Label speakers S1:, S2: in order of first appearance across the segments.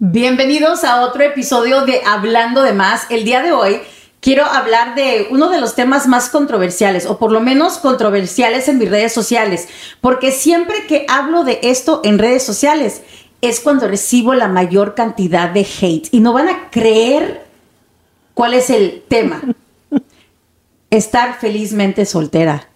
S1: Bienvenidos a otro episodio de Hablando de Más. El día de hoy quiero hablar de uno de los temas más controversiales, o por lo menos controversiales en mis redes sociales, porque siempre que hablo de esto en redes sociales es cuando recibo la mayor cantidad de hate y no van a creer cuál es el tema. Estar felizmente soltera.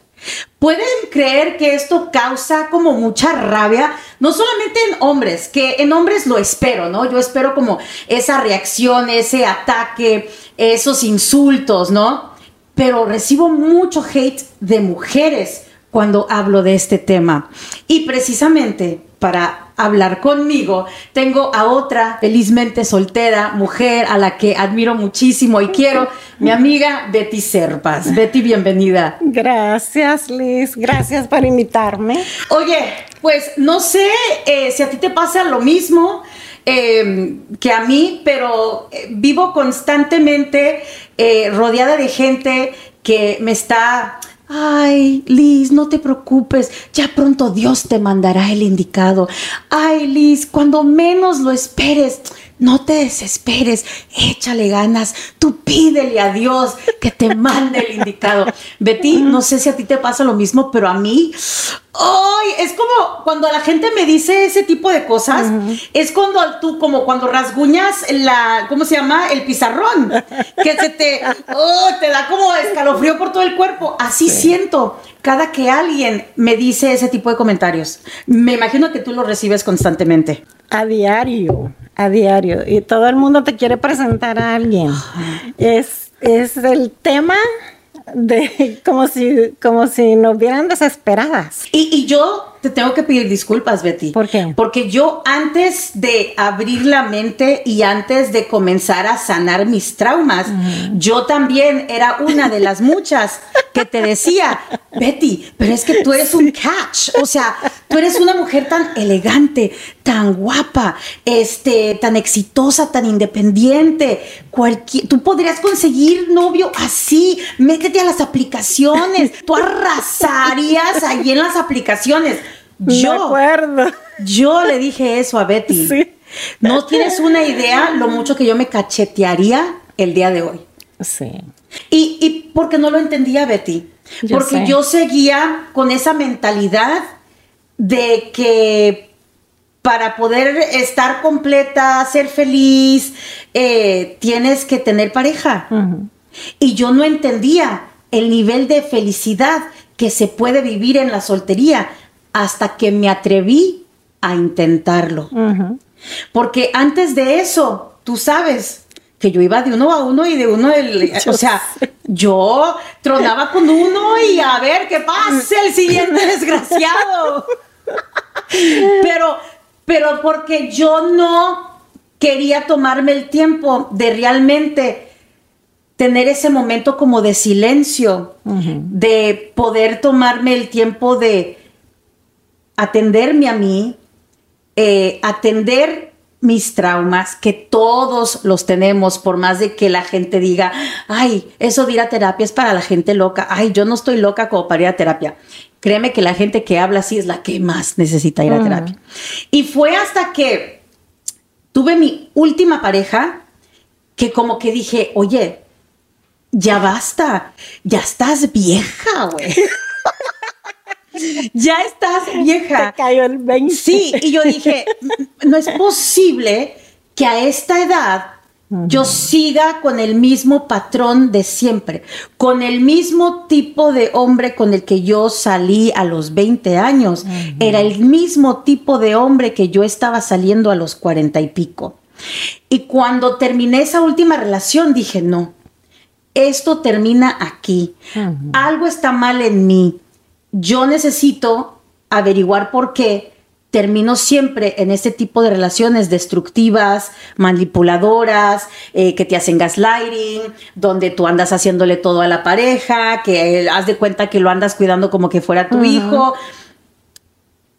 S1: ¿Pueden creer que esto causa como mucha rabia? No solamente en hombres, que en hombres lo espero, ¿no? Yo espero como esa reacción, ese ataque, esos insultos, ¿no? Pero recibo mucho hate de mujeres cuando hablo de este tema. Y precisamente para hablar conmigo, tengo a otra felizmente soltera mujer a la que admiro muchísimo y quiero, mi amiga Betty Serpas. Betty, bienvenida.
S2: Gracias, Liz. Gracias por invitarme.
S1: Oye, pues no sé eh, si a ti te pasa lo mismo. Em, que a mí, pero eh, vivo constantemente eh, rodeada de gente que me está Ay, Liz, no te preocupes, ya pronto Dios te mandará el indicado. Ay, Liz, cuando menos lo esperes, no te desesperes, échale ganas, tú pídele a Dios que te mande el indicado. Betty, no sé si a ti te pasa lo mismo, pero a mí, ¡ay! Es como cuando la gente me dice ese tipo de cosas, es cuando tú, como cuando rasguñas la, ¿cómo se llama? El pizarrón, que se te, ¡oh! Te da como escalofrío por todo el cuerpo. Así siento cada que alguien me dice ese tipo de comentarios. Me imagino que tú lo recibes constantemente.
S2: A diario a diario y todo el mundo te quiere presentar a alguien. Es, es el tema de como si, como si nos vieran desesperadas.
S1: Y, y yo te tengo que pedir disculpas, Betty.
S2: ¿Por qué?
S1: Porque yo antes de abrir la mente y antes de comenzar a sanar mis traumas, yo también era una de las muchas que te decía, Betty, pero es que tú eres un catch, o sea, tú eres una mujer tan elegante, tan guapa, este, tan exitosa, tan independiente, cualquier, tú podrías conseguir novio así, métete a las aplicaciones, tú arrasarías ahí en las aplicaciones. Yo, yo le dije eso a Betty. No tienes una idea lo mucho que yo me cachetearía el día de hoy.
S2: Sí.
S1: Y, y porque no lo entendía, Betty. porque yo seguía con esa mentalidad de que para poder estar completa, ser feliz, eh, tienes que tener pareja. Y yo no entendía el nivel de felicidad que se puede vivir en la soltería hasta que me atreví a intentarlo. Porque antes de eso, tú sabes que yo iba de uno a uno y de uno, del, o sea, yo tronaba con uno y a ver qué pasa el siguiente desgraciado. Pero, pero porque yo no quería tomarme el tiempo de realmente tener ese momento como de silencio, de poder tomarme el tiempo de atenderme a mí, eh, atender mis traumas, que todos los tenemos, por más de que la gente diga, ay, eso de ir a terapia es para la gente loca, ay, yo no estoy loca como para ir a terapia. Créeme que la gente que habla así es la que más necesita ir a terapia. Y fue hasta que tuve mi última pareja que como que dije, oye, ya basta, ya estás vieja, güey. ya estás vieja.
S2: Te cayó el 20.
S1: Sí, y yo dije, no es posible que a esta edad yo siga con el mismo patrón de siempre, con el mismo tipo de hombre con el que yo salí a los 20 años. Era el mismo tipo de hombre que yo estaba saliendo a los 40 y pico. Y cuando terminé esa última relación dije, no, esto termina aquí. Algo está mal en mí yo necesito averiguar por qué termino siempre en este tipo de relaciones destructivas, manipuladoras, eh, que te hacen gaslighting, donde tú andas haciéndole todo a la pareja, que haz de cuenta que lo andas cuidando como que fuera tu hijo.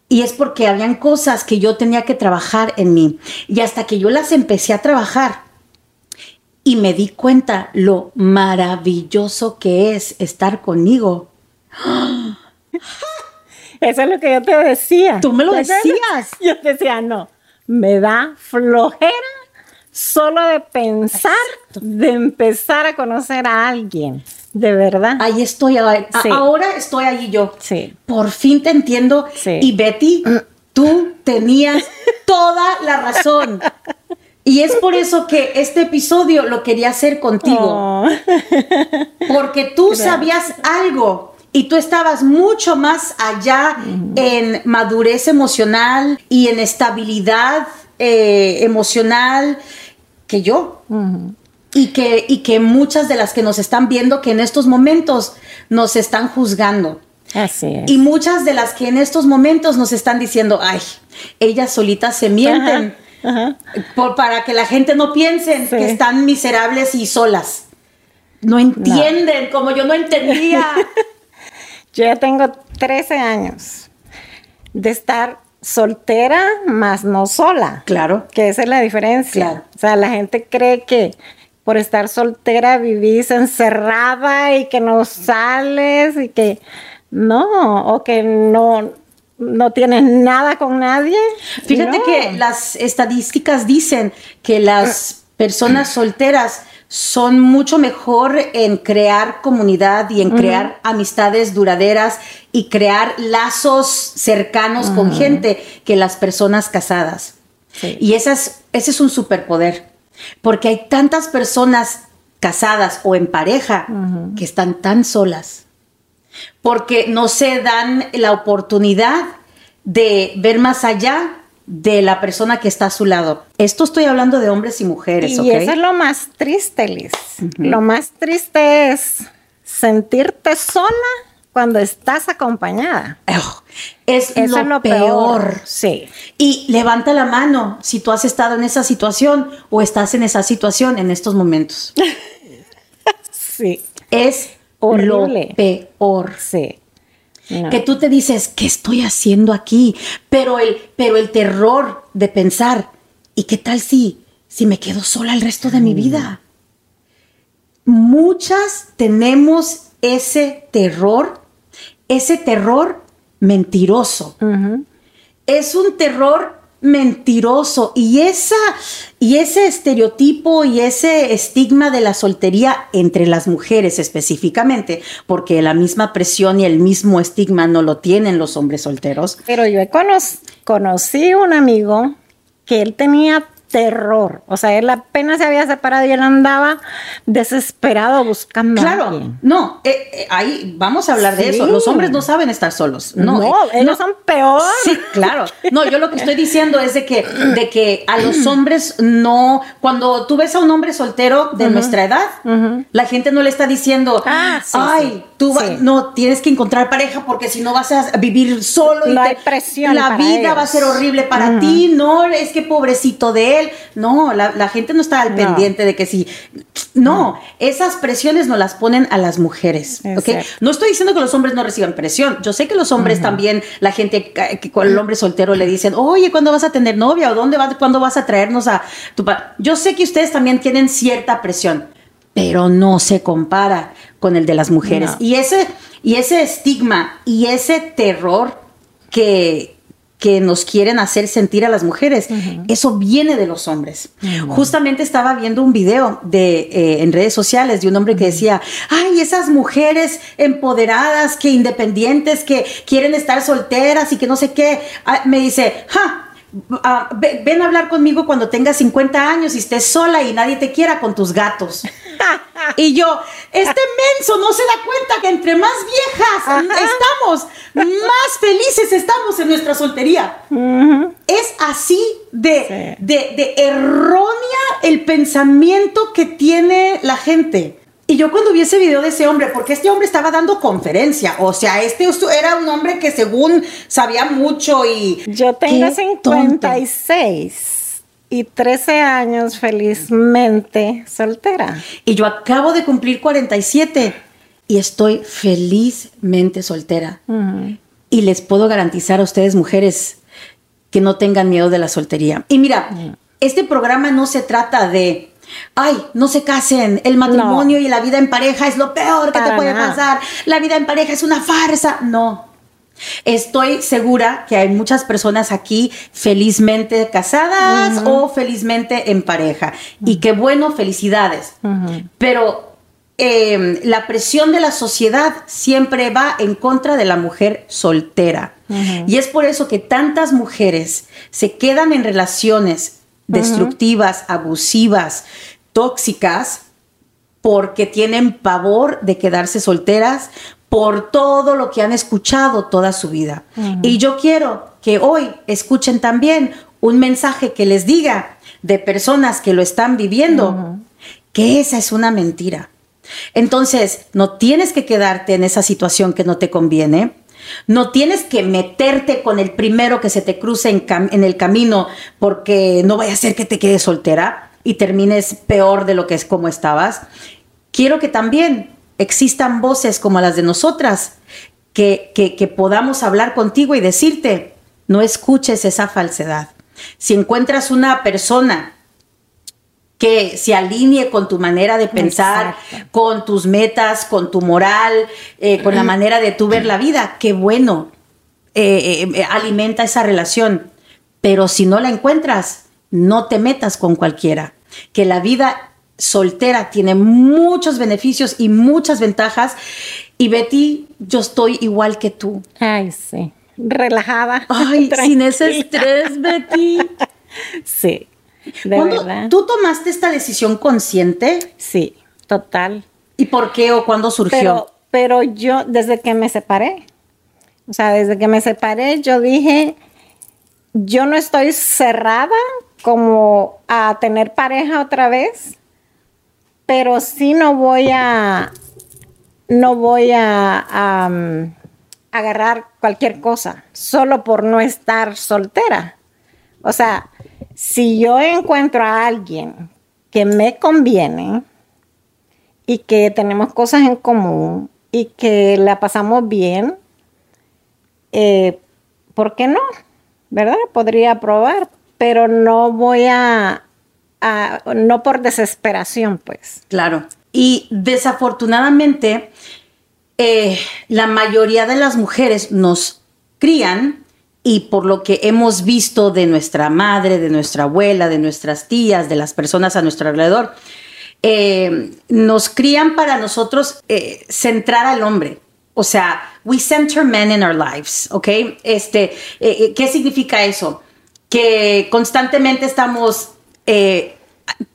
S1: Y es porque habían cosas que yo tenía que trabajar en mí. Y hasta que yo las empecé a trabajar y me di cuenta lo maravilloso que es estar conmigo. ¡Ah!
S2: Eso es lo que yo te decía.
S1: Tú me lo decías.
S2: Yo te decía, no, me da flojera solo de pensar, de empezar a conocer a alguien. De verdad.
S1: Ahí estoy, ahora estoy allí yo.
S2: Sí.
S1: Por fin te entiendo.
S2: Sí.
S1: Y Betty, tú tenías toda la razón. Y es por eso que este episodio lo quería hacer contigo.
S2: Oh.
S1: Porque tú sabías algo y tú estabas mucho más allá en madurez emocional y en estabilidad eh, emocional que yo. Y que, y que muchas de las que nos están viendo que en estos momentos nos están juzgando.
S2: Así es.
S1: Y muchas de las que en estos momentos nos están diciendo, ay, ellas solitas se mienten
S2: Ajá.
S1: por, para que la gente no piense
S2: Sí.
S1: que están miserables y solas. No entienden, como yo no entendía.
S2: Yo ya tengo 13 años de estar soltera, más no sola.
S1: claro.
S2: Que esa es la diferencia.
S1: Claro.
S2: O sea, la gente cree que por estar soltera vivís encerrada y que no sales y que no, o que no, no tienes nada con nadie.
S1: Fíjate
S2: No.
S1: que las estadísticas dicen que las personas solteras son mucho mejor en crear comunidad y en crear amistades duraderas y crear lazos cercanos con gente que las personas casadas.
S2: Sí.
S1: Y esa es- ese es un superpoder, porque hay tantas personas casadas o en pareja que están tan solas, porque no se dan la oportunidad de ver más allá de la persona que está a su lado. Esto estoy hablando de hombres y mujeres,
S2: Y eso es lo más triste, Liz. Lo más triste es sentirte sola cuando estás acompañada.
S1: Ugh, es
S2: Eso
S1: lo,
S2: es lo
S1: peor.
S2: peor. Sí.
S1: Y levanta la mano si tú has estado en esa situación o estás en esa situación en estos momentos.
S2: Sí.
S1: Es
S2: Horrible.
S1: lo peor.
S2: Sí. No.
S1: Que tú te dices, ¿qué estoy haciendo aquí? Pero el, pero el terror de pensar, ¿y qué tal si, si me quedo sola el resto de mi vida? Muchas tenemos ese terror, ese terror mentiroso. Es un terror mentiroso y esa y ese estereotipo y ese estigma de la soltería entre las mujeres específicamente, porque la misma presión y el mismo estigma no lo tienen los hombres solteros.
S2: Pero yo he cono- conocí un amigo que él tenía terror. O sea, él apenas se había separado y él andaba desesperado buscando a
S1: Claro,
S2: alguien.
S1: no, eh, eh, ahí vamos a hablar de eso. Los hombres no saben estar solos. No,
S2: No,
S1: eh,
S2: ellos son peor.
S1: Sí, claro. No, yo lo que estoy diciendo es de que, de que a los hombres no, cuando tú ves a un hombre soltero de nuestra edad, la gente no le está diciendo,
S2: Ah, sí,
S1: ay,
S2: sí.
S1: tú va- no tienes que encontrar pareja porque si no vas a vivir solo y te- la vida
S2: ellos.
S1: va a ser horrible para ti. No, es que pobrecito de él. No, la, la gente no está al
S2: No.
S1: pendiente de que si, no, esas presiones no las ponen a las mujeres.
S2: Es
S1: ¿ok?
S2: cierto.
S1: No estoy diciendo que los hombres no reciban presión. Yo sé que los hombres también, la gente que que con el hombre soltero le dicen, oye, ¿cuándo vas a tener novia? ¿O dónde vas, cuándo vas a traernos a tu pa-?" Yo sé que ustedes también tienen cierta presión, pero no se compara con el de las mujeres.
S2: No.
S1: Y ese, y ese estigma y ese terror que, que nos quieren hacer sentir a las mujeres, eso viene de los hombres. Justamente estaba viendo un video de, eh, en redes sociales de un hombre que decía, ay, esas mujeres empoderadas, que independientes, que quieren estar solteras y que no sé qué. Ah, me dice, ja. Ah, ve- ven a hablar conmigo cuando tengas 50 años y estés sola y nadie te quiera con tus gatos. Y yo, este menso no se da cuenta que entre más viejas estamos, más felices estamos en nuestra soltería. Es así de,
S2: Sí.
S1: de, de errónea el pensamiento que tiene la gente. Y yo cuando vi ese video de ese hombre, porque este hombre estaba dando conferencia, o sea, este era un hombre que según sabía mucho y...
S2: Yo tengo
S1: ¡Qué tonto!
S2: 56 y 13 años felizmente soltera.
S1: Y yo acabo de cumplir 47 y estoy felizmente soltera. Y les puedo garantizar a ustedes, mujeres, que no tengan miedo de la soltería. Y mira, este programa no se trata de, ay, no se casen, el matrimonio y la vida en pareja es lo peor que te puede
S2: nada.
S1: pasar, la vida en pareja es una farsa. No, Estoy segura que hay muchas personas aquí felizmente casadas o felizmente en pareja. Y qué bueno, felicidades. Pero em, la presión de la sociedad siempre va en contra de la mujer soltera. Y es por eso que tantas mujeres se quedan en relaciones destructivas, abusivas, tóxicas, porque tienen pavor de quedarse solteras, por todo lo que han escuchado toda su vida. Y yo quiero que hoy escuchen también un mensaje que les diga de personas que lo están viviendo, que esa es una mentira. Entonces, no tienes que quedarte en esa situación que no te conviene. No tienes que meterte con el primero que se te cruce en, el camino porque no vaya a ser que te quedes soltera y termines peor de lo que es como estabas. Quiero que también existan voces como las de nosotras, que, que, podamos hablar contigo y decirte, no escuches esa falsedad. Si encuentras una persona que se alinee con tu manera de pensar, con tus metas, con tu moral, eh, con la manera de tú ver la vida, qué bueno, eh, eh, alimenta esa relación. Pero si no la encuentras, no te metas con cualquiera. Que la vida soltera tiene muchos beneficios y muchas ventajas. Y Betty, yo estoy igual que tú.
S2: Ay, sí. Relajada.
S1: Ay, sin ese estrés, Betty.
S2: sí. De verdad.
S1: ¿Tú tomaste esta decisión consciente?
S2: Sí, total.
S1: ¿Y por qué o cuándo surgió?
S2: Pero, pero yo, desde que me separé, o sea, desde que me separé, yo dije, yo no estoy cerrada como a tener pareja otra vez, pero sí no voy a, no voy a, agarrar cualquier cosa solo por no estar soltera. O sea, si yo encuentro a alguien que me conviene y que tenemos cosas en común y que la pasamos bien, eh, ¿por qué no? ¿Verdad? Podría probar, pero no voy a no por desesperación, pues.
S1: Claro. Y desafortunadamente, eh, la mayoría de las mujeres nos crían y por lo que hemos visto de nuestra madre, de nuestra abuela, de nuestras tías, de las personas a nuestro alrededor, eh, nos crían para nosotros eh, centrar al hombre. O sea, we center men in our lives, ¿ok? Este, ¿Qué significa eso? Que constantemente estamos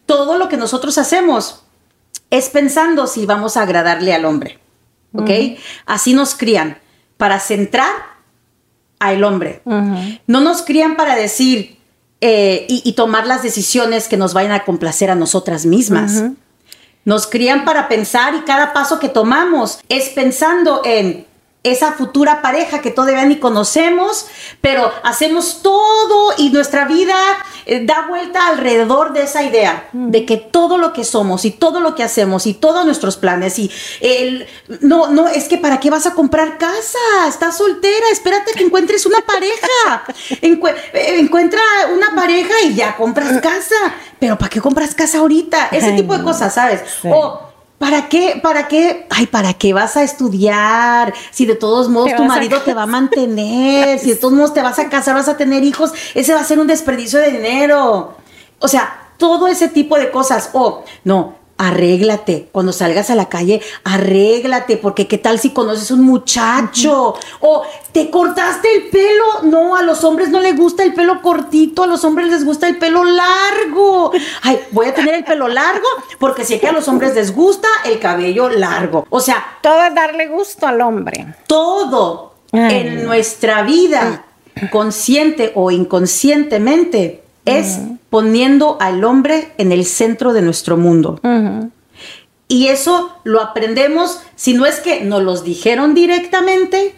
S1: todo lo que nosotros hacemos es pensando si vamos a agradarle al hombre. ¿Ok? Así nos crían, para centrar al hombre. No nos crían para decir eh, y, tomar las decisiones que nos vayan a complacer a nosotras mismas. Nos crían para pensar y cada paso que tomamos es pensando en esa futura pareja que todavía ni conocemos, pero hacemos todo y nuestra vida eh, da vuelta alrededor de esa idea, mm. de que todo lo que somos y todo lo que hacemos y todos nuestros planes y el, no, no, es que para qué vas a comprar casa, estás soltera, espérate que encuentres una pareja, eh, encuentra una pareja y ya compras casa, pero ¿para qué compras casa ahorita? Ese tipo de cosas, ¿sabes? O ¿Para qué? ¿Para qué? Ay, ¿para qué vas a estudiar? Si de todos modos tu marido te va a mantener, si de todos modos te vas a casar, vas a tener hijos, ese va a ser un desperdicio de dinero. O sea, todo ese tipo de cosas. O, no, arréglate. Cuando salgas a la calle, arréglate, porque qué tal si conoces un muchacho o te cortaste el pelo. No, a los hombres no les gusta el pelo cortito, a los hombres les gusta el pelo largo. Ay, voy a tener el pelo largo porque sé que a los hombres les gusta el cabello largo. O sea,
S2: todo es darle gusto al hombre.
S1: Todo en nuestra vida, consciente o inconscientemente, es poniendo al hombre en el centro de nuestro mundo. Y eso lo aprendemos, si no es que nos los dijeron directamente,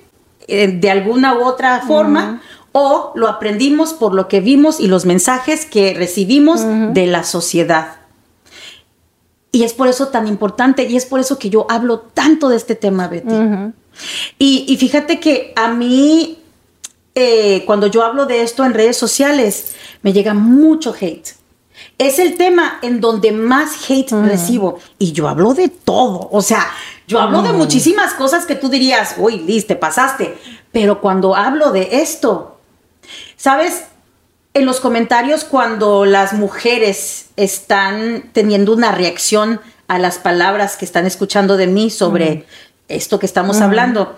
S1: eh, de alguna u otra forma, o lo aprendimos por lo que vimos y los mensajes que recibimos de la sociedad. Y es por eso tan importante y es por eso que yo hablo tanto de este tema, Betty. y, fíjate que a mí, eh, cuando yo hablo de esto en redes sociales, me llega mucho hate. Es el tema en donde más hate mm. recibo. Y yo hablo de todo. O sea, yo hablo de mm. muchísimas cosas que tú dirías, uy, Liz, te pasaste. Pero cuando hablo de esto, ¿sabes? En los comentarios cuando las mujeres están teniendo una reacción a las palabras que están escuchando de mí sobre esto que estamos hablando,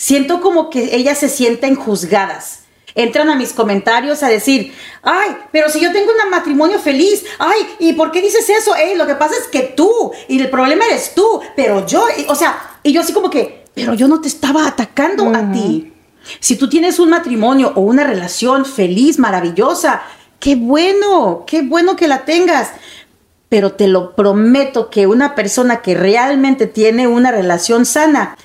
S1: siento como que ellas se sienten juzgadas entran a mis comentarios a decir, ay, pero si yo tengo un matrimonio feliz, ay, ¿y por qué dices eso? Ey, lo que pasa es que tú, y el problema eres tú, pero yo, o sea, y yo así como que, pero yo no te estaba atacando a ti. Si tú tienes un matrimonio o una relación feliz, maravillosa, qué bueno, qué bueno que la tengas. Pero te lo prometo que una persona que realmente tiene una relación sana,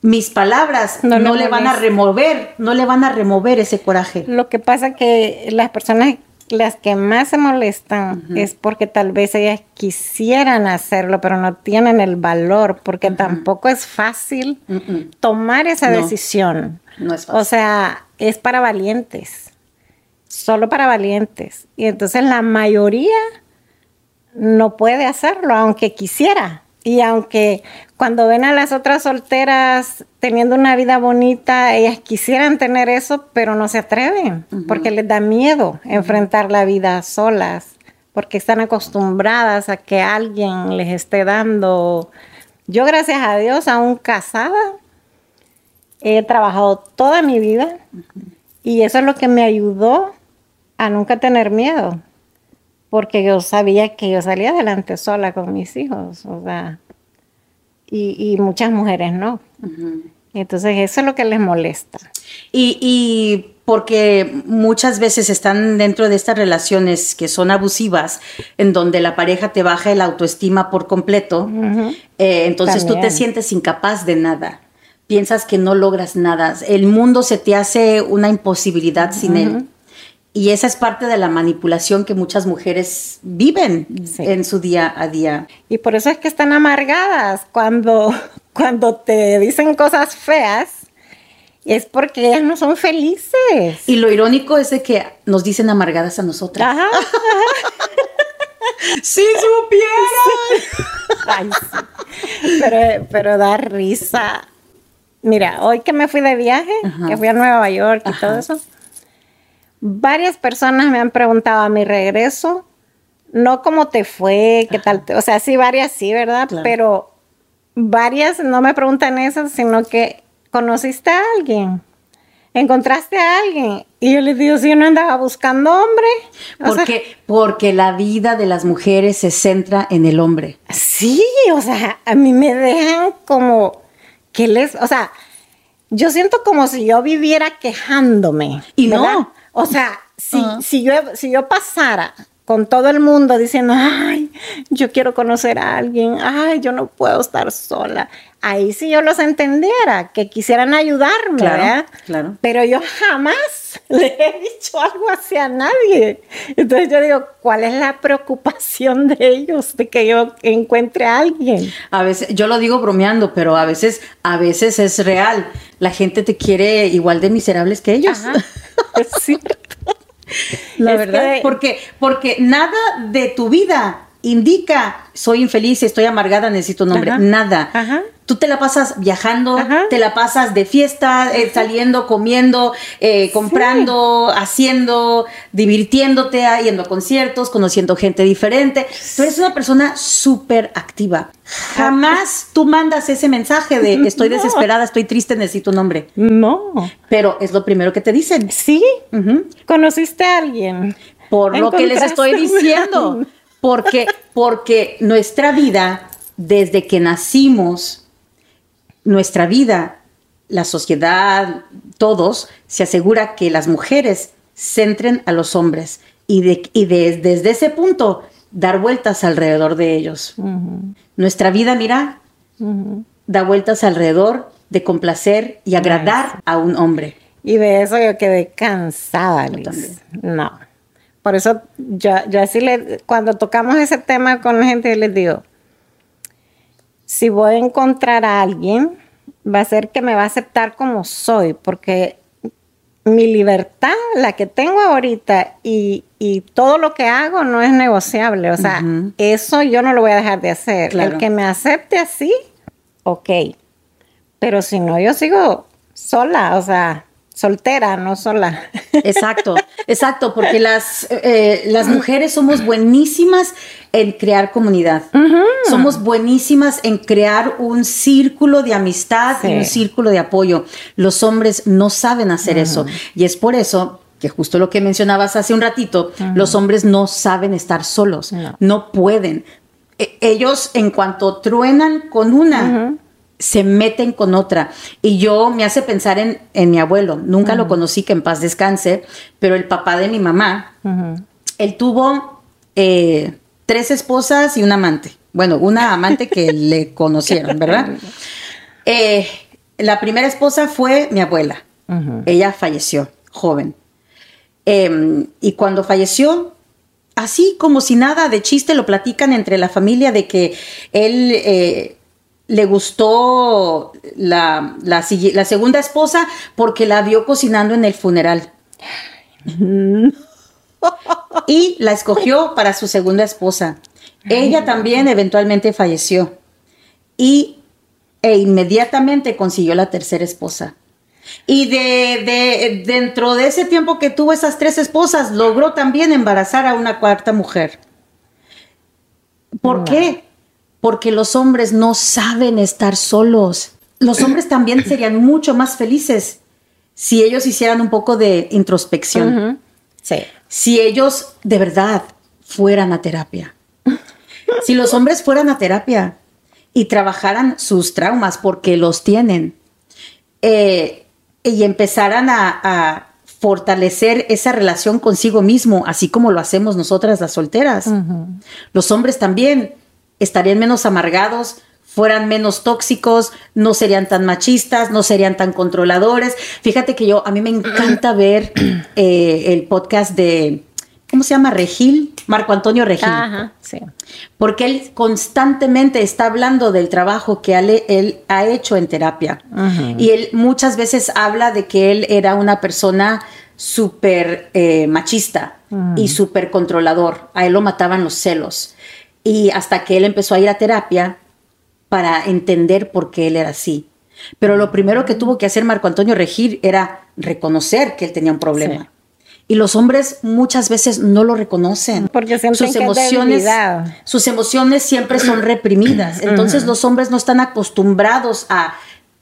S1: mis palabras no, le van a remover, no le van a remover ese coraje.
S2: Lo que pasa que las personas las que más se molestan es porque tal vez ellas quisieran hacerlo, pero no tienen el valor, porque tampoco es fácil tomar esa decisión. No es fácil. O sea, es para valientes, solo para valientes. Y entonces la mayoría no puede hacerlo, aunque quisiera. Y aunque cuando ven a las otras solteras teniendo una vida bonita, ellas quisieran tener eso, pero no se atreven, porque les da miedo enfrentar la vida solas, porque están acostumbradas a que alguien les esté dando. Yo, gracias a Dios, aún casada, he trabajado toda mi vida y eso es lo que me ayudó a nunca tener miedo, porque yo sabía que yo salía adelante sola con mis hijos, o sea y, muchas mujeres no. Entonces eso es lo que les molesta.
S1: Y, porque muchas veces están dentro de estas relaciones que son abusivas, en donde la pareja te baja el autoestima por completo, eh, entonces tú te sientes incapaz de nada. Piensas que no logras nada. El mundo se te hace una imposibilidad sin él. Y esa es parte de la manipulación que muchas mujeres viven en su día a día.
S2: Y por eso es que están amargadas cuando, cuando te dicen cosas feas. Es porque ellas no son felices.
S1: Y lo irónico es de que nos dicen amargadas a nosotras. Ajá. ¡Si supieran!
S2: Pero, pero da risa. Mira, hoy que me fui de viaje, que fui a Nueva York y todo eso, varias personas me han preguntado a mi regreso, no cómo te fue, qué tal, o sea, sí, varias sí, ¿verdad? Pero varias no me preguntan eso, sino que conociste a alguien, encontraste a alguien. Y yo les digo, si yo no andaba buscando hombre.
S1: Porque, porque la vida de las mujeres se centra en el hombre.
S2: Sí, o sea, a mí me dejan como que les, o sea, yo siento como si yo viviera quejándome.
S1: Y no,
S2: o sea, si, si, yo, si yo pasara con todo el mundo diciendo, ay, yo quiero conocer a alguien, ay, yo no puedo estar sola. Ahí sí yo los entendiera, que quisieran ayudarme, claro, Claro. Pero yo jamás le he dicho algo así a nadie. Entonces yo digo, ¿cuál es la preocupación de ellos de que yo encuentre a alguien?
S1: A veces, yo lo digo bromeando, pero a veces, a veces es real. La gente te quiere igual de miserables que ellos. es cierto. La verdad, porque, porque nada de tu vida indica soy infeliz, estoy amargada, necesito un nombre. Nada. Tú te la pasas viajando, te la pasas de fiesta, eh, saliendo, comiendo, eh, comprando, haciendo, divirtiéndote, yendo a conciertos, conociendo gente diferente. Tú eres una persona súper activa. Jamás tú mandas ese mensaje de estoy desesperada, estoy triste, necesito un nombre.
S2: No.
S1: Pero es lo primero que te dicen.
S2: Sí. ¿Conociste a alguien?
S1: Por lo que les estoy diciendo. Porque, porque nuestra vida, desde que nacimos, nuestra vida, la sociedad, todos, se asegura que las mujeres centren a los hombres y, desde ese punto dar vueltas alrededor de ellos. Nuestra vida, mira, da vueltas alrededor de complacer y agradar a un hombre.
S2: Y de eso yo quedé cansada, Liz. No. Por eso yo, yo así le, cuando tocamos ese tema con la gente, les digo, si voy a encontrar a alguien, va a ser que me va a aceptar como soy, porque mi libertad, la que tengo ahorita y, todo lo que hago no es negociable. O sea, eso yo no lo voy a dejar de hacer. El que me acepte así, ok. Pero si no, yo sigo sola, o sea, soltera, no sola.
S1: Exacto, exacto, porque las, eh, las mujeres somos buenísimas en crear comunidad. Somos buenísimas en crear un círculo de amistad y un círculo de apoyo. Los hombres no saben hacer eso. Y es por eso que justo lo que mencionabas hace un ratito, los hombres no saben estar solos, no, pueden. E, ellos en cuanto truenan con una, se meten con otra. Y yo me hace pensar en, en mi abuelo. Nunca lo conocí, que en paz descanse, pero el papá de mi mamá, él tuvo eh, tres esposas y un amante. Bueno, una amante que le conocieron, ¿verdad? Eh, la primera esposa fue mi abuela. Ella falleció joven. Em, y cuando falleció, así como si nada de chiste lo platican entre la familia de que él eh, le gustó la, la, segunda esposa porque la vio cocinando en el funeral. y la escogió para su segunda esposa. Ella también eventualmente falleció y e inmediatamente consiguió la tercera esposa. Y de, de, dentro de ese tiempo que tuvo esas tres esposas, logró también embarazar a una cuarta mujer. ¿Por qué? Porque los hombres no saben estar solos. Los hombres también serían mucho más felices si ellos hicieran un poco de introspección.
S2: Sí.
S1: Si ellos de verdad fueran a terapia. si los hombres fueran a terapia y trabajaran sus traumas porque los tienen eh, y empezaran a, fortalecer esa relación consigo mismo, así como lo hacemos nosotras las solteras. Los hombres también estarían menos amargados, fueran menos tóxicos, no serían tan machistas, no serían tan controladores. Fíjate que yo, a mí me encanta ver eh, el podcast de, ¿cómo se llama? Regil, Marco Antonio Regil.
S2: Ajá, sí.
S1: Porque él constantemente está hablando del trabajo que él, ha hecho en terapia. Y él muchas veces habla de que él era una persona súper eh, machista y súper controlador. A él lo mataban los celos. Y hasta que él empezó a ir a terapia para entender por qué él era así. Pero lo primero que tuvo que hacer Marco Antonio Regir era reconocer que él tenía un problema. Y los hombres muchas veces no lo reconocen.
S2: Porque sus emociones,
S1: sus emociones siempre son reprimidas. Entonces los hombres no están acostumbrados a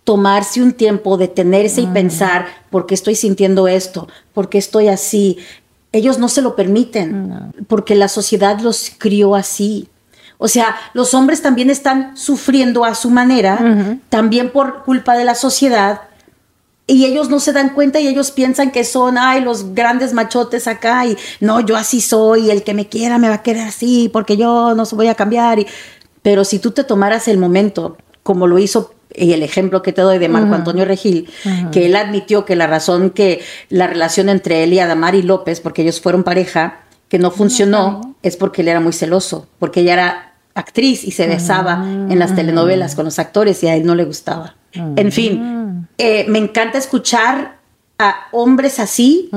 S1: tomarse un tiempo, detenerse y pensar, ¿por qué estoy sintiendo esto? ¿Por qué estoy así? Ellos no se lo permiten, porque la sociedad los crió así. O sea, los hombres también están sufriendo a su manera, también por culpa de la sociedad, y ellos no se dan cuenta y ellos piensan que son, ay, los grandes machotes acá, y no, yo así soy, el que me quiera me va a querer así, porque yo no se voy a cambiar. Y, pero si tú te tomaras el momento, como lo hizo y el ejemplo que te doy de Marco Antonio Regil, que él admitió que la razón que la relación entre él y Adamari López, porque ellos fueron pareja, que no funcionó es porque él era muy celoso, porque ella era actriz y se besaba en las telenovelas con los actores y a él no le gustaba. En fin, eh, me encanta escuchar a hombres así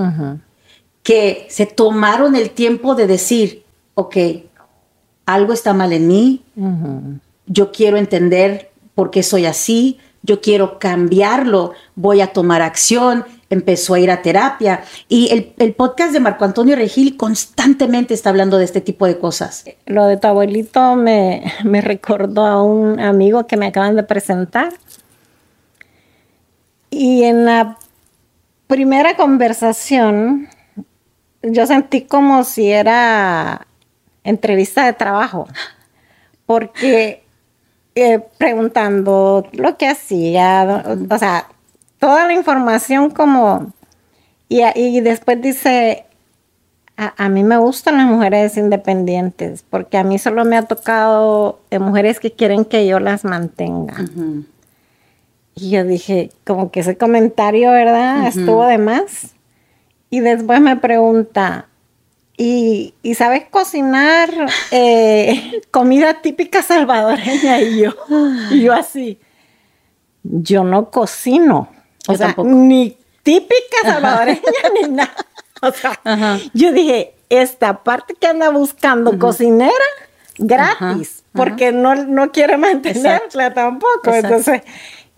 S1: que se tomaron el tiempo de decir, ok, algo está mal en mí, yo quiero entender por qué soy así, yo quiero cambiarlo, voy a tomar acción, empezó a ir a terapia. Y el, podcast de Marco Antonio Regil constantemente está hablando de este tipo de cosas.
S2: Lo de tu abuelito me, me recordó a un amigo que me acaban de presentar. Y en la primera conversación, yo sentí como si era entrevista de trabajo, porque eh, preguntando lo que hacía, o sea, toda la información como... Y, y después dice, a, mí me gustan las mujeres independientes, porque a mí solo me ha tocado de mujeres que quieren que yo las mantenga. Y yo dije, como que ese comentario, ¿verdad? Estuvo de más. Y después me pregunta, ¿y, sabes cocinar eh, comida típica salvadoreña? Y yo, y yo así, yo no cocino. O sea, ni típica salvadoreña ni nada. O sea, yo dije, esta parte que anda buscando cocinera, gratis, porque no, no quiere mantenerla tampoco. Entonces,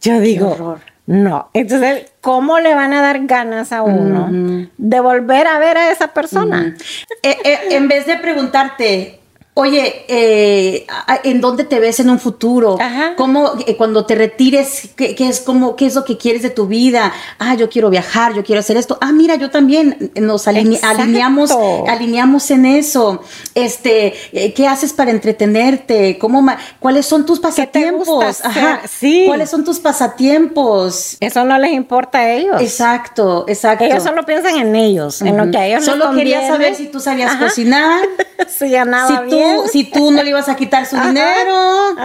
S2: yo digo, No. Entonces, ¿cómo le van a dar ganas a uno de volver a ver a esa persona?
S1: Eh, eh, en vez de preguntarte, Oye, eh, ¿en dónde te ves en un futuro? ¿Cómo, eh, cuando te retires, ¿qué, es, cómo, qué es lo que quieres de tu vida? Ah, yo quiero viajar, yo quiero hacer esto. Ah, mira, yo también nos alineamos, alineamos en eso. Este, eh, ¿qué haces para entretenerte? ¿Cómo ¿Cuáles son tus pasatiempos?
S2: Ajá. Sí.
S1: ¿Cuáles son tus pasatiempos?
S2: Eso no les importa a ellos.
S1: Exacto, exacto.
S2: Ellos solo piensan en ellos, en lo que a ellos
S1: Solo quería saber si tú sabías cocinar.
S2: si ganaba
S1: si tú no le ibas a quitar su dinero.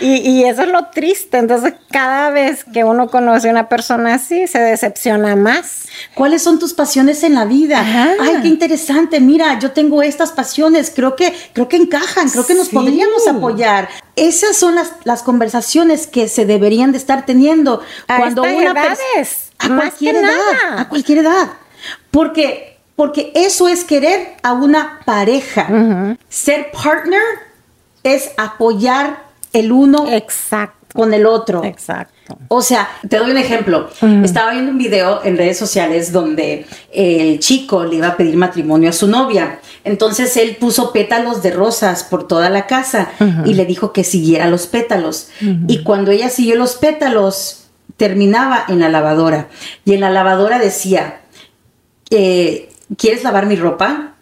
S2: Y, eso es lo triste. Entonces, cada vez que uno conoce a una persona así, se decepciona más.
S1: ¿Cuáles son tus pasiones en la vida? Ay, qué interesante. Mira, yo tengo estas pasiones. Creo que, creo que encajan. Creo que nos podríamos apoyar. Esas son las, las, conversaciones que se deberían de estar teniendo
S2: a cuando una
S1: edades, a cualquier edad, a cualquier edad. Porque porque eso es querer a una pareja. Ser partner es apoyar el uno con el otro.
S2: Exacto.
S1: O sea, te doy un ejemplo. Estaba viendo un video en redes sociales donde el chico le iba a pedir matrimonio a su novia. Entonces él puso pétalos de rosas por toda la casa y le dijo que siguiera los pétalos. Y cuando ella siguió los pétalos, terminaba en la lavadora. Y en la lavadora decía, eh, ¿quieres lavar mi ropa?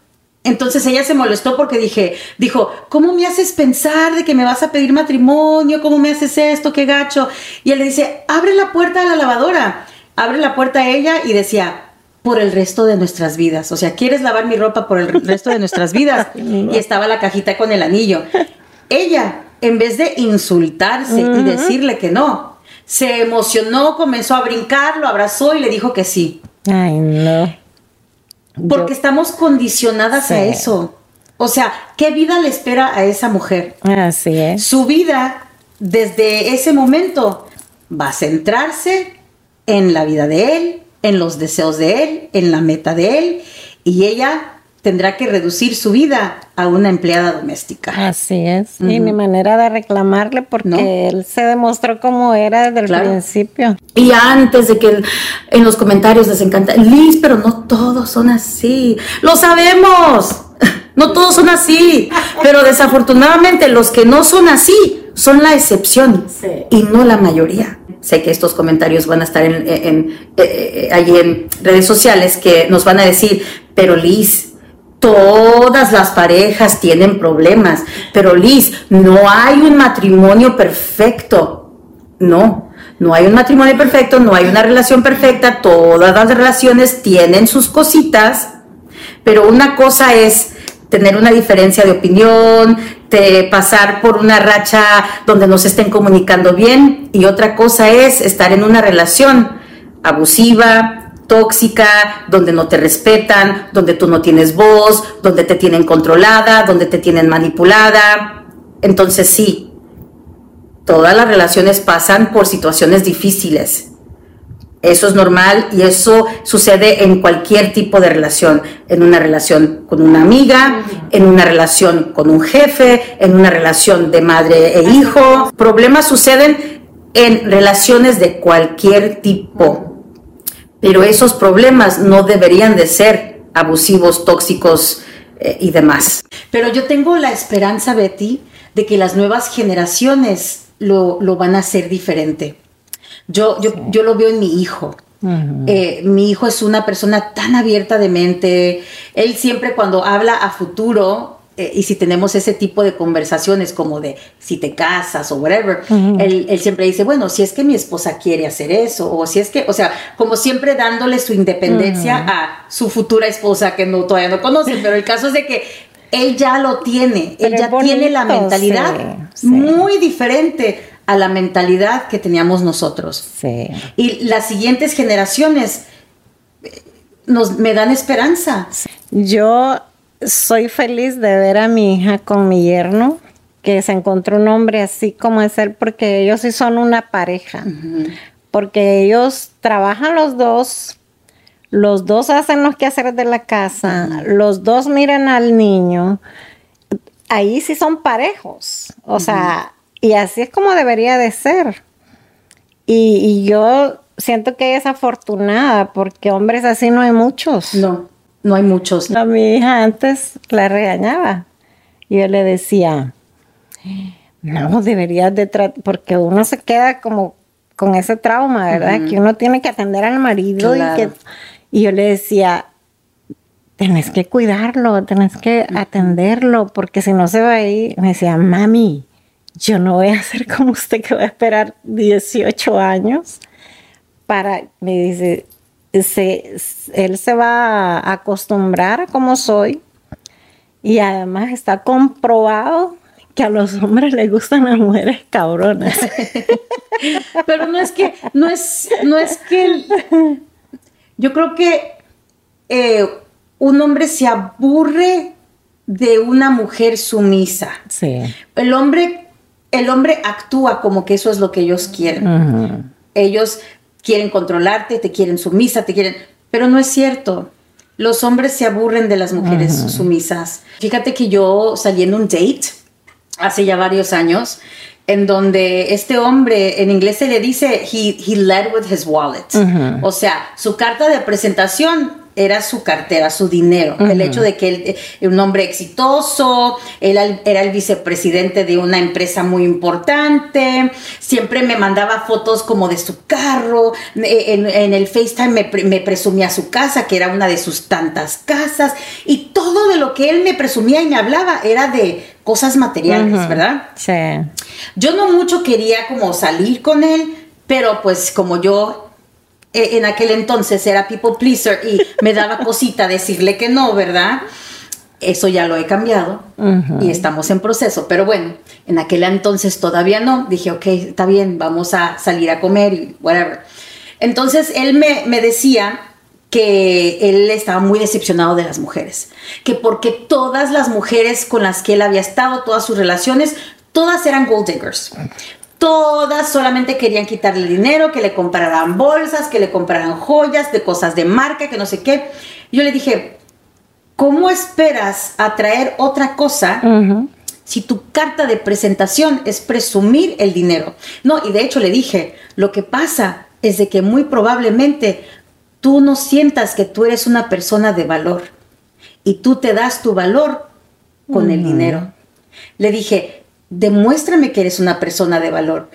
S1: Entonces ella se molestó porque dije, dijo, ¿cómo me haces pensar de que me vas a pedir matrimonio? ¿Cómo me haces esto? ¡Qué gacho! Y él le dice, abre la puerta a la lavadora. Abre la puerta a ella y decía, por el resto de nuestras vidas. O sea, ¿quieres lavar mi ropa por el resto de nuestras vidas? y estaba la cajita con el anillo. Ella, en vez de insultarse y decirle que no, se emocionó, comenzó a brincar, lo abrazó y le dijo que sí.
S2: Ay, no.
S1: Porque estamos condicionadas a eso. O sea, ¿qué vida le espera a esa mujer?
S2: Así es.
S1: Su vida, desde ese momento, va a centrarse en la vida de él, en los deseos de él, en la meta de él, y ella tendrá que reducir su vida a una empleada doméstica.
S2: Así es. Y mi manera de reclamarle porque él se demostró como era desde el principio.
S1: Y antes de que en los comentarios les encanta, Liz, pero no todos son así. Lo sabemos. No todos son así. Pero desafortunadamente los que no son así son la excepción y no la mayoría. Sé que estos comentarios van a estar en, en, eh, eh, en redes sociales que nos van a decir, pero Liz, Todas las parejas tienen problemas, pero Liz, no hay un matrimonio perfecto. No, no hay un matrimonio perfecto, no hay una relación perfecta, todas las relaciones tienen sus cositas, pero una cosa es tener una diferencia de opinión, de pasar por una racha donde no se estén comunicando bien, y otra cosa es estar en una relación abusiva, tóxica, donde no te respetan, donde tú no tienes voz, donde te tienen controlada, donde te tienen manipulada. Entonces sí, todas las relaciones pasan por situaciones difíciles. Eso es normal y eso sucede en cualquier tipo de relación, en una relación con una amiga, en una relación con un jefe, en una relación de madre e hijo. Problemas suceden en relaciones de cualquier tipo pero esos problemas no deberían de ser abusivos, tóxicos eh, y demás. Pero yo tengo la esperanza, Betty, de que las nuevas generaciones lo, van a hacer diferente. Yo, yo, yo lo veo en mi hijo. Eh, mi hijo es una persona tan abierta de mente. Él siempre cuando habla a futuro, eh, y si tenemos ese tipo de conversaciones como de si te casas o whatever, él, siempre dice, bueno, si es que mi esposa quiere hacer eso, o si es que, o sea, como siempre dándole su independencia a su futura esposa que no todavía no conoce, pero el caso es de que él ya lo tiene, él ya tiene la mentalidad muy diferente a la mentalidad que teníamos nosotros. Y las siguientes generaciones eh, nos me dan esperanza.
S2: Yo soy feliz de ver a mi hija con mi yerno, que se encontró un hombre así como es él, porque ellos sí son una pareja. Porque ellos trabajan los dos, los dos hacen los quehaceres de la casa, los dos miran al niño. Ahí sí son parejos. O sea, y así es como debería de ser. Y, yo siento que es afortunada porque hombres así no hay muchos.
S1: No, no hay muchos.
S2: A mi hija antes la regañaba. Y yo le decía, no, deberías de tratar, porque uno se queda como con ese trauma, ¿verdad? Que uno tiene que atender al marido y que... Y yo le decía, tenés que cuidarlo, tenés que atenderlo, porque si no se va a ir, me decía, mami, yo no voy a ser como usted que va a esperar 18 años para, me dice, él se va a acostumbrar a como soy y además está comprobado que a los hombres les gustan las mujeres cabronas.
S1: Pero no es que, no es, no es que, yo creo que eh, un hombre se aburre de una mujer sumisa.
S2: Sí.
S1: El hombre, el hombre actúa como que eso es lo que ellos quieren. Ellos quieren controlarte, te quieren sumisa, te quieren, pero no es cierto. Los hombres se aburren de las mujeres sumisas. Fíjate que yo salí en un date hace ya varios años, en donde este hombre, en inglés se le dice, he, he led with his wallet. O sea, su carta de presentación era su cartera, su dinero. El hecho de que él, eh, un hombre exitoso, él era el vicepresidente de una empresa muy importante, siempre me mandaba fotos como de su carro, en, el FaceTime me, presumía su casa, que era una de sus tantas casas, y todo de lo que él me presumía y me hablaba era de cosas materiales, ¿verdad?
S2: Sí.
S1: Yo no mucho quería como salir con él, pero pues como yo en aquel entonces era people pleaser y me daba cosita decirle que no, ¿verdad? Eso ya lo he cambiado y estamos en proceso. Pero bueno, en aquel entonces todavía no. Dije, ok, está bien, vamos a salir a comer y whatever. Entonces él me, me decía que él estaba muy decepcionado de las mujeres, que porque todas las mujeres con las que él había estado, todas sus relaciones, todas eran gold diggers. Todas solamente querían quitarle dinero, que le compraran bolsas, que le compraran joyas, de cosas de marca, que no sé qué. Yo le dije, ¿cómo esperas atraer otra cosa si tu carta de presentación es presumir el dinero? No, y de hecho le dije, lo que pasa es de que muy probablemente tú no sientas que tú eres una persona de valor y tú te das tu valor con el dinero. Le dije, demuéstrame que eres una persona de valor.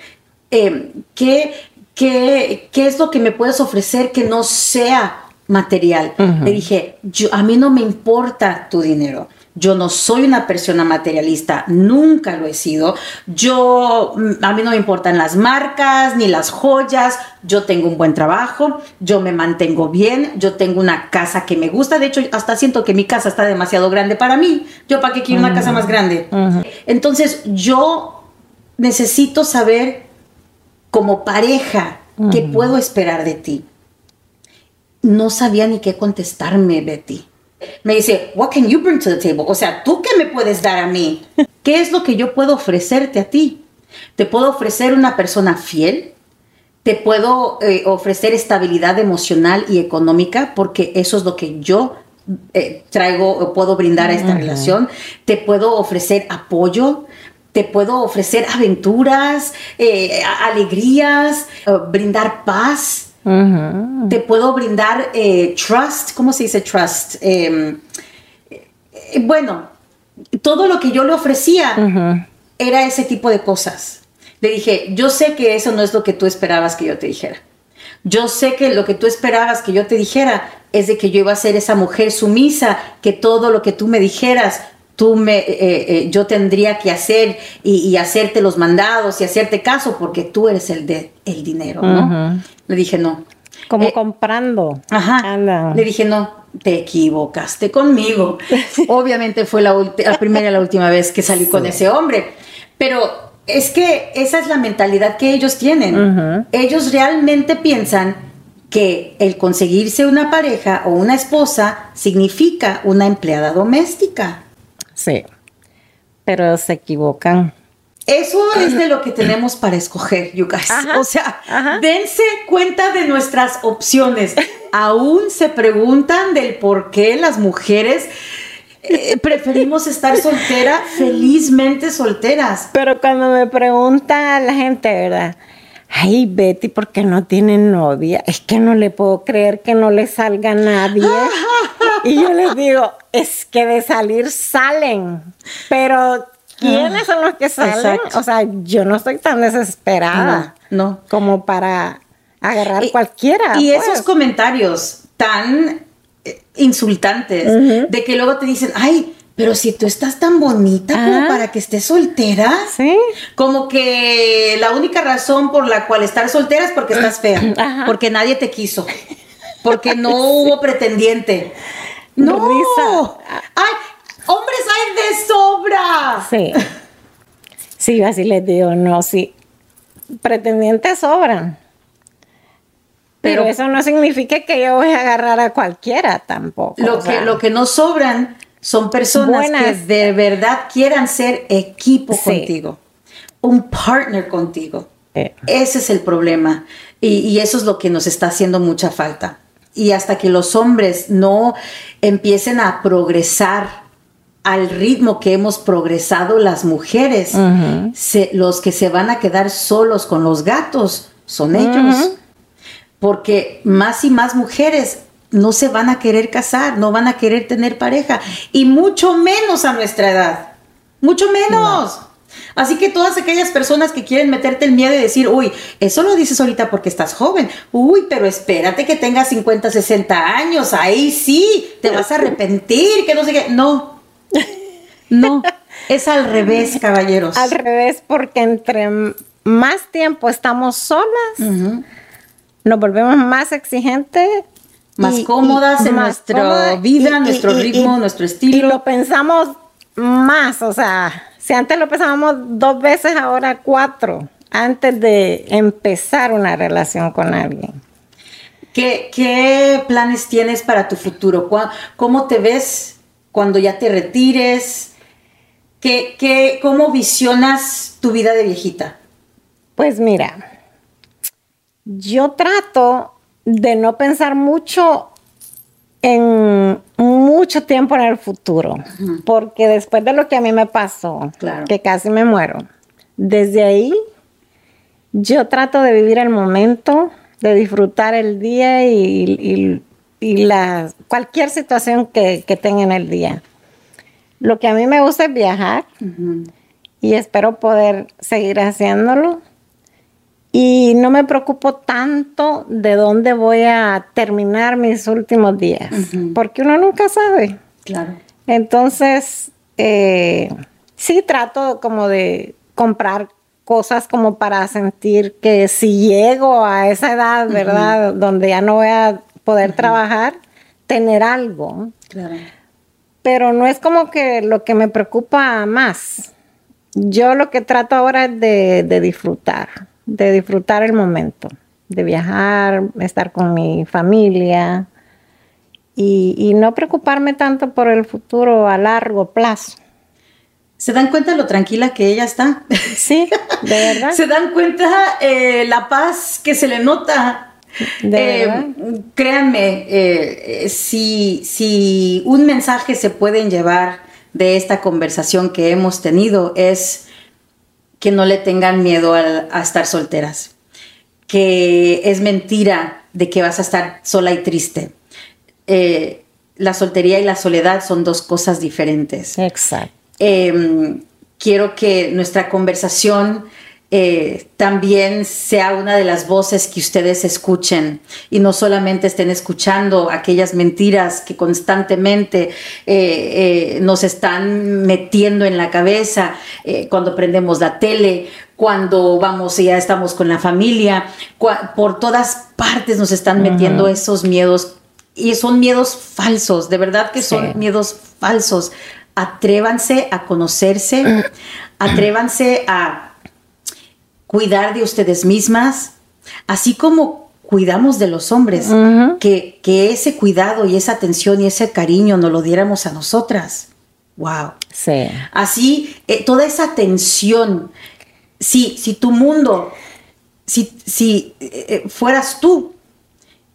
S1: Eh, ¿qué, qué, es lo que me puedes ofrecer que no sea material? Le dije, yo, a mí no me importa tu dinero. Yo no soy una persona materialista, nunca lo he sido. Yo, mm, a mí no me importan las marcas ni las joyas. Yo tengo un buen trabajo, yo me mantengo bien, yo tengo una casa que me gusta. De hecho, hasta siento que mi casa está demasiado grande para mí. Yo, ¿para qué quiero una casa más grande? Entonces, yo necesito saber como pareja qué puedo esperar de ti. No sabía ni qué contestarme, Betty me dice, what can you bring to the table? O sea, ¿tú qué me puedes dar a mí? ¿Qué es lo que yo puedo ofrecerte a ti? Te puedo ofrecer una persona fiel, te puedo eh, ofrecer estabilidad emocional y económica, porque eso es lo que yo eh, traigo o puedo brindar a esta relación. Te puedo ofrecer apoyo, te puedo ofrecer aventuras, eh, alegrías, brindar paz. Te puedo brindar eh, trust, ¿cómo se dice trust? Em, eh, bueno, todo lo que yo le ofrecía era ese tipo de cosas. Le dije, yo sé que eso no es lo que tú esperabas que yo te dijera. Yo sé que lo que tú esperabas que yo te dijera es de que yo iba a ser esa mujer sumisa, que todo lo que tú me dijeras tú me, eh, eh, yo tendría que hacer y, hacerte los mandados y hacerte caso porque tú eres el de el dinero, ¿no? Le dije no.
S2: Como eh, comprando.
S1: Ajá. Le dije no, te equivocaste conmigo. Obviamente fue la, primera y la última vez que salí con ese hombre, pero es que esa es la mentalidad que ellos tienen. Ellos realmente piensan que el conseguirse una pareja o una esposa significa una empleada doméstica.
S2: Sí, pero se equivocan.
S1: Eso es de lo que tenemos para escoger, you guys. o sea, dense cuenta de nuestras opciones. Aún se preguntan del por qué las mujeres eh, preferimos estar soltera, felizmente solteras.
S2: Pero cuando me pregunta la gente, ¿verdad? Ay Betty, ¿por qué no tiene novia? Es que no le puedo creer que no le salga nadie. y yo les digo, es que de salir salen, pero ¿quiénes son los que salen? O sea, yo no estoy tan desesperada no, como para agarrar cualquiera.
S1: Y esos pues. comentarios tan eh, insultantes de que luego te dicen, ay, pero si tú estás tan bonita como ah. para que estés soltera, ¿Sí? como que la única razón por la cual estar soltera es porque estás fea, porque nadie te quiso, porque no hubo pretendiente. No, Risa. ay, hombres hay de sobra.
S2: Sí, sí, así les digo, no, sí, pretendientes sobran. Pero, eso no significa que yo voy a agarrar a cualquiera tampoco.
S1: Lo, que, lo que no sobran son personas que de verdad quieran ser equipo contigo, un partner contigo. Eh. Ese es el problema y, eso es lo que nos está haciendo mucha falta. Y hasta que los hombres no empiecen a progresar al ritmo que hemos progresado las mujeres, los que se van a quedar solos con los gatos son ellos. Porque más y más mujeres no se van a querer casar, no van a querer tener pareja, y mucho menos a nuestra edad, mucho menos. Así que todas aquellas personas que quieren meterte el miedo y decir, uy, eso lo dices ahorita porque estás joven, uy, pero espérate que tengas 50, 60 años, ahí sí, te vas a arrepentir, que no sé qué, no, no, es al revés, caballeros.
S2: Al revés, porque entre más tiempo estamos solas, nos volvemos más exigentes
S1: más cómodas en nuestra vida, nuestro ritmo, nuestro estilo.
S2: Y lo pensamos más, o sea, si antes lo pensábamos dos veces, ahora cuatro, antes de empezar una relación con alguien.
S1: ¿Qué, qué planes tienes para tu futuro? ¿Cómo te ves cuando ya te retires? ¿Qué, qué, ¿Cómo visionas tu vida de viejita?
S2: Pues mira, yo trato de no pensar mucho en mucho tiempo en el futuro, porque después de lo que a mí me pasó, que casi me muero, desde ahí yo trato de vivir el momento, de disfrutar el día y, la, cualquier situación que, tenga en el día. Lo que a mí me gusta es viajar y espero poder seguir haciéndolo y no me preocupo tanto de dónde voy a terminar mis últimos días, porque uno nunca sabe.
S1: Claro.
S2: Entonces, eh, sí trato como de comprar cosas como para sentir que si llego a esa edad, ¿verdad? Donde ya no voy a poder trabajar, tener algo. Claro. Pero no es como que lo que me preocupa más. Yo lo que trato ahora es de disfrutar de disfrutar el momento, de viajar, estar con mi familia y, no preocuparme tanto por el futuro a largo plazo.
S1: ¿Se dan cuenta lo tranquila que ella está?
S2: Sí, de verdad.
S1: ¿Se dan cuenta eh, la paz que se le nota? De eh, créanme, eh, si, si un mensaje se pueden llevar de esta conversación que hemos tenido es que no le tengan miedo a, estar solteras, que es mentira de que vas a estar sola y triste. Eh, la soltería y la soledad son dos cosas diferentes.
S2: Exacto.
S1: Em, quiero que nuestra conversación eh, también sea una de las voces que ustedes escuchen y no solamente estén escuchando aquellas mentiras que constantemente eh, eh, nos están metiendo en la cabeza cuando prendemos la tele, cuando vamos y ya estamos con la familia, por todas partes nos están metiendo esos miedos y son miedos falsos, de verdad que son miedos falsos. Atrévanse a conocerse, atrévanse a cuidar de ustedes mismas, así como cuidamos de los hombres, que, ese cuidado y esa atención y ese cariño nos lo diéramos a nosotras. Wow.
S2: Sí.
S1: Así, eh, toda esa atención, si, si tu mundo, si, si eh, eh, fueras tú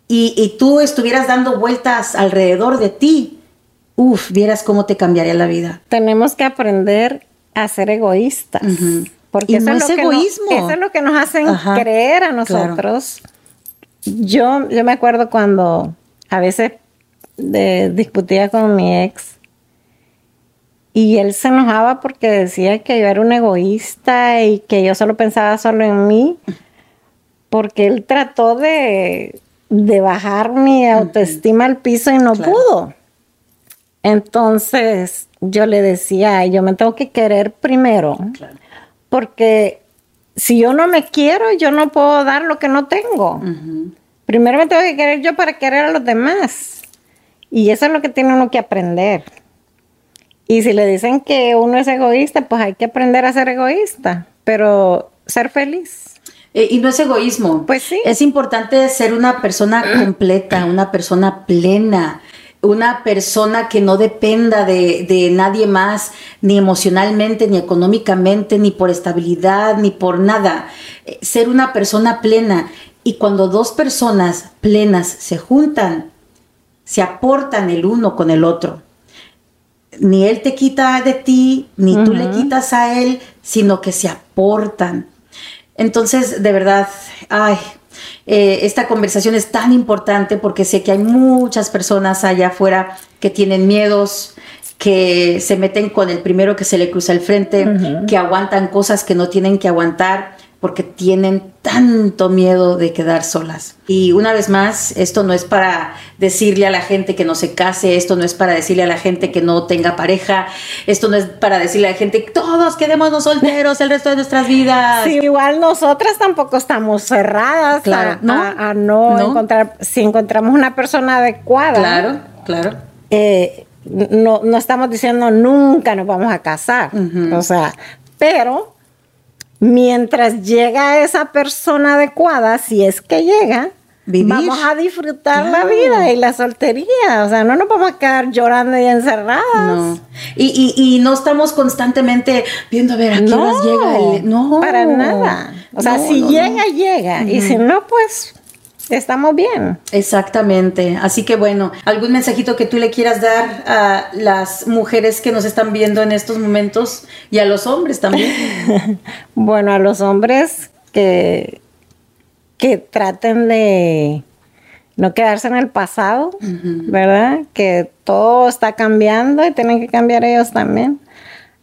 S1: y, y, tú estuvieras dando vueltas alrededor de ti, uff, vieras cómo te cambiaría la vida.
S2: Tenemos que aprender a ser egoístas Porque eso, es, lo egoísmo. Que eso es lo que nos hacen creer a nosotros. Yo, yo me acuerdo cuando a veces discutía con mi ex y él se enojaba porque decía que yo era un egoísta y que yo solo pensaba solo en mí, porque él trató de, bajar mi autoestima al piso y no pudo. Entonces yo le decía, yo me tengo que querer primero, porque si yo no me quiero, yo no puedo dar lo que no tengo. Primero me tengo que querer yo para querer a los demás. Y eso es lo que tiene uno que aprender. Y si le dicen que uno es egoísta, pues hay que aprender a ser egoísta, pero ser feliz.
S1: Eh, y no es egoísmo.
S2: Pues sí.
S1: Es importante ser una persona completa, una persona plena, una persona que no dependa de, nadie más, ni emocionalmente, ni económicamente, ni por estabilidad, ni por nada. Eh, ser una persona plena. Y cuando dos personas plenas se juntan, se aportan el uno con el otro. Ni él te quita de ti, ni tú le quitas a él, sino que se aportan. Entonces, de verdad, ay, eh, esta conversación es tan importante porque sé que hay muchas personas allá afuera que tienen miedos, que se meten con el primero que se le cruza el frente, que aguantan cosas que no tienen que aguantar porque tienen tanto miedo de quedar solas. Y una vez más, esto no es para decirle a la gente que no se case, esto no es para decirle a la gente que no tenga pareja, esto no es para decirle a la gente que todos quedémonos solteros el resto de nuestras vidas.
S2: Sí, igual nosotras tampoco estamos cerradas a, ¿no? encontrar, si encontramos una persona adecuada.
S1: Claro, claro.
S2: Eh, no, no estamos diciendo nunca nos vamos a casar, o sea, pero mientras llega esa persona adecuada, si es que llega, vamos a disfrutar la vida y la soltería. O sea, no nos vamos a quedar llorando y encerradas.
S1: No. Y, y, no estamos constantemente viendo a ver a qué llega el. No.
S2: Para nada. O sea, si llega, llega. Y si no, pues estamos bien.
S1: Exactamente. Así que bueno, ¿algún mensajito que tú le quieras dar a las mujeres que nos están viendo en estos momentos y a los hombres también?
S2: bueno, a los hombres que, que traten de no quedarse en el pasado, ¿verdad? Que todo está cambiando y tienen que cambiar ellos también.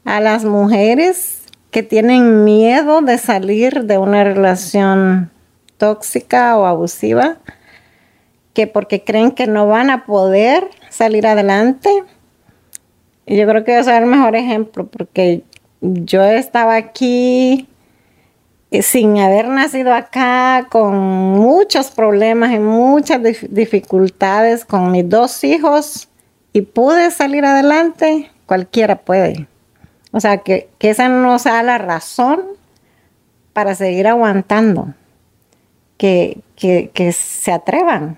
S2: A las mujeres que tienen miedo de salir de una relación tóxica o abusiva, que porque creen que no van a poder salir adelante. Y yo creo que yo soy el mejor ejemplo, porque yo estaba aquí sin haber nacido acá, con muchos problemas y muchas dificultades con mis dos hijos, y pude salir adelante, cualquiera puede. O sea, que, que esa no sea la razón para seguir aguantando que, se atrevan,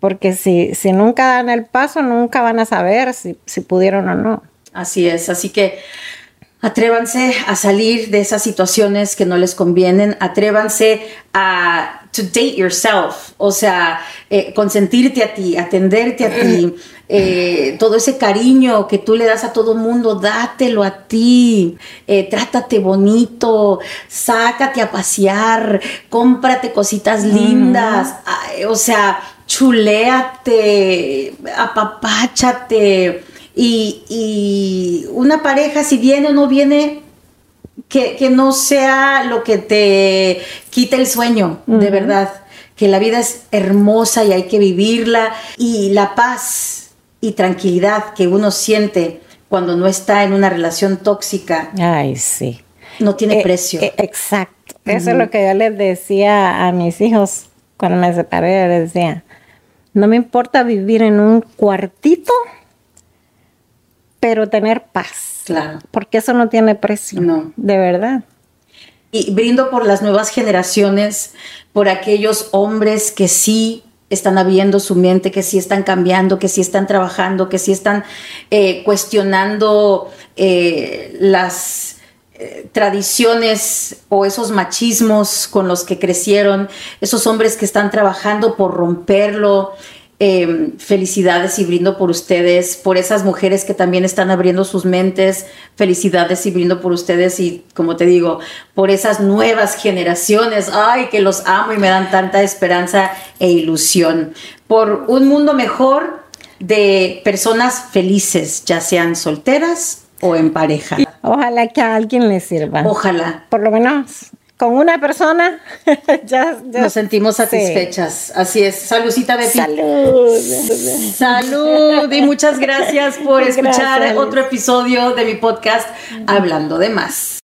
S2: porque si, si nunca dan el paso, nunca van a saber si, si pudieron o no.
S1: Así es, así que Atrévanse a salir de esas situaciones que no les convienen, atrévanse a to date yourself, o sea, eh, consentirte a ti, atenderte a ti, eh, todo ese cariño que tú le das a todo mundo, dátelo a ti, eh, trátate bonito, sácate a pasear, cómprate cositas lindas, o sea, chuléate, apapáchate y, una pareja, si viene o no viene, que, no sea lo que te quita el sueño, de verdad. Que la vida es hermosa y hay que vivirla. Y la paz y tranquilidad que uno siente cuando no está en una relación tóxica.
S2: Ay, sí.
S1: No tiene eh, precio.
S2: Eh, exacto. Eso es lo que yo les decía a mis hijos cuando me separé. Les decía, no me importa vivir en un cuartito pero tener paz.
S1: Claro.
S2: Porque eso no tiene precio.
S1: No.
S2: De verdad.
S1: Y brindo por las nuevas generaciones, por aquellos hombres que sí están abriendo su mente, que sí están cambiando, que sí están trabajando, que sí están eh, cuestionando eh, las eh, tradiciones o esos machismos con los que crecieron, esos hombres que están trabajando por romperlo, Em, felicidades y brindo por ustedes, por esas mujeres que también están abriendo sus mentes. Felicidades y brindo por ustedes y, como te digo, por esas nuevas generaciones. Ay, que los amo y me dan tanta esperanza e ilusión. Por un mundo mejor de personas felices, ya sean solteras o en pareja.
S2: Ojalá que a alguien le sirva.
S1: Ojalá.
S2: Por lo menos con una persona ya,
S1: nos sentimos satisfechas. Así es. Saludcita, Betty.
S2: Salud.
S1: Salud y muchas gracias por escuchar otro episodio de mi podcast Hablando de más.